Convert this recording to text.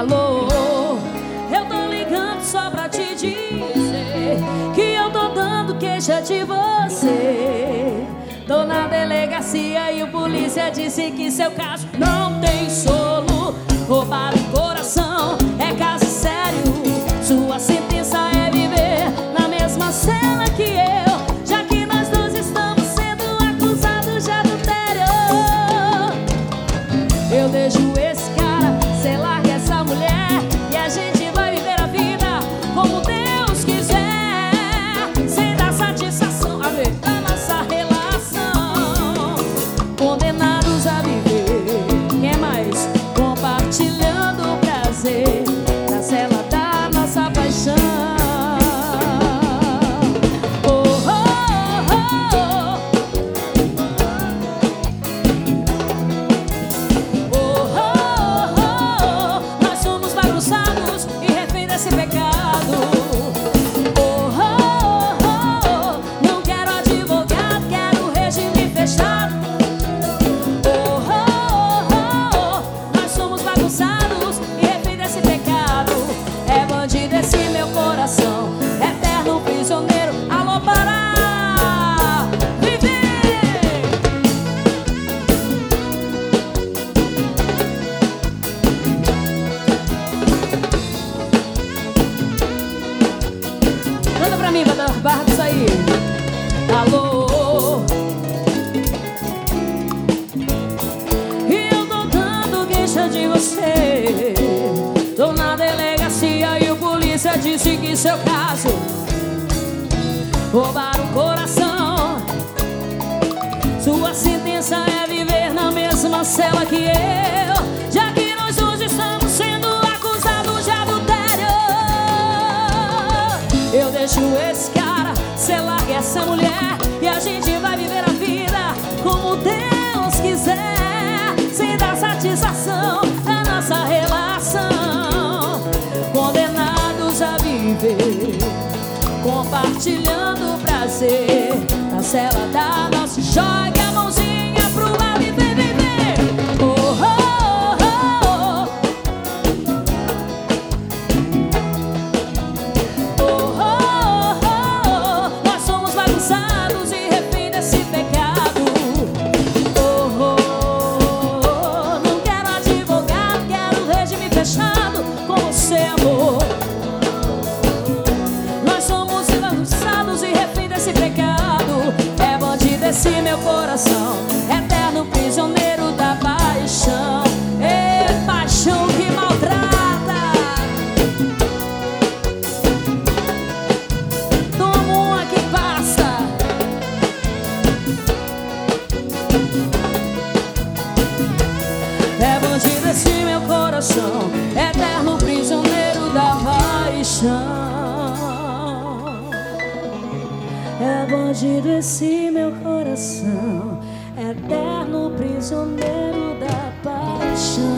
Alô, Eu tô ligando só pra te dizer que eu tô dando queixa de você. Tô na delegacia e o polícia disse que seu caso não tem solo. Roubaram o coração. Canta pra mim, Barra isso aí. Alô. E Eu tô dando queixa de você. Tô na delegacia e o polícia disse que seu caso roubaram o coração. Sua sentença é viver na mesma cela que eu. beijo esse cara, você larga é essa mulher e a gente vai viver a vida como Deus quiser. Sem dar satisfação na nossa relação, condenados a viver, compartilhando prazer na cela da nossa joia. meu coração. É É bandido esse meu coração, eterno prisioneiro da paixão.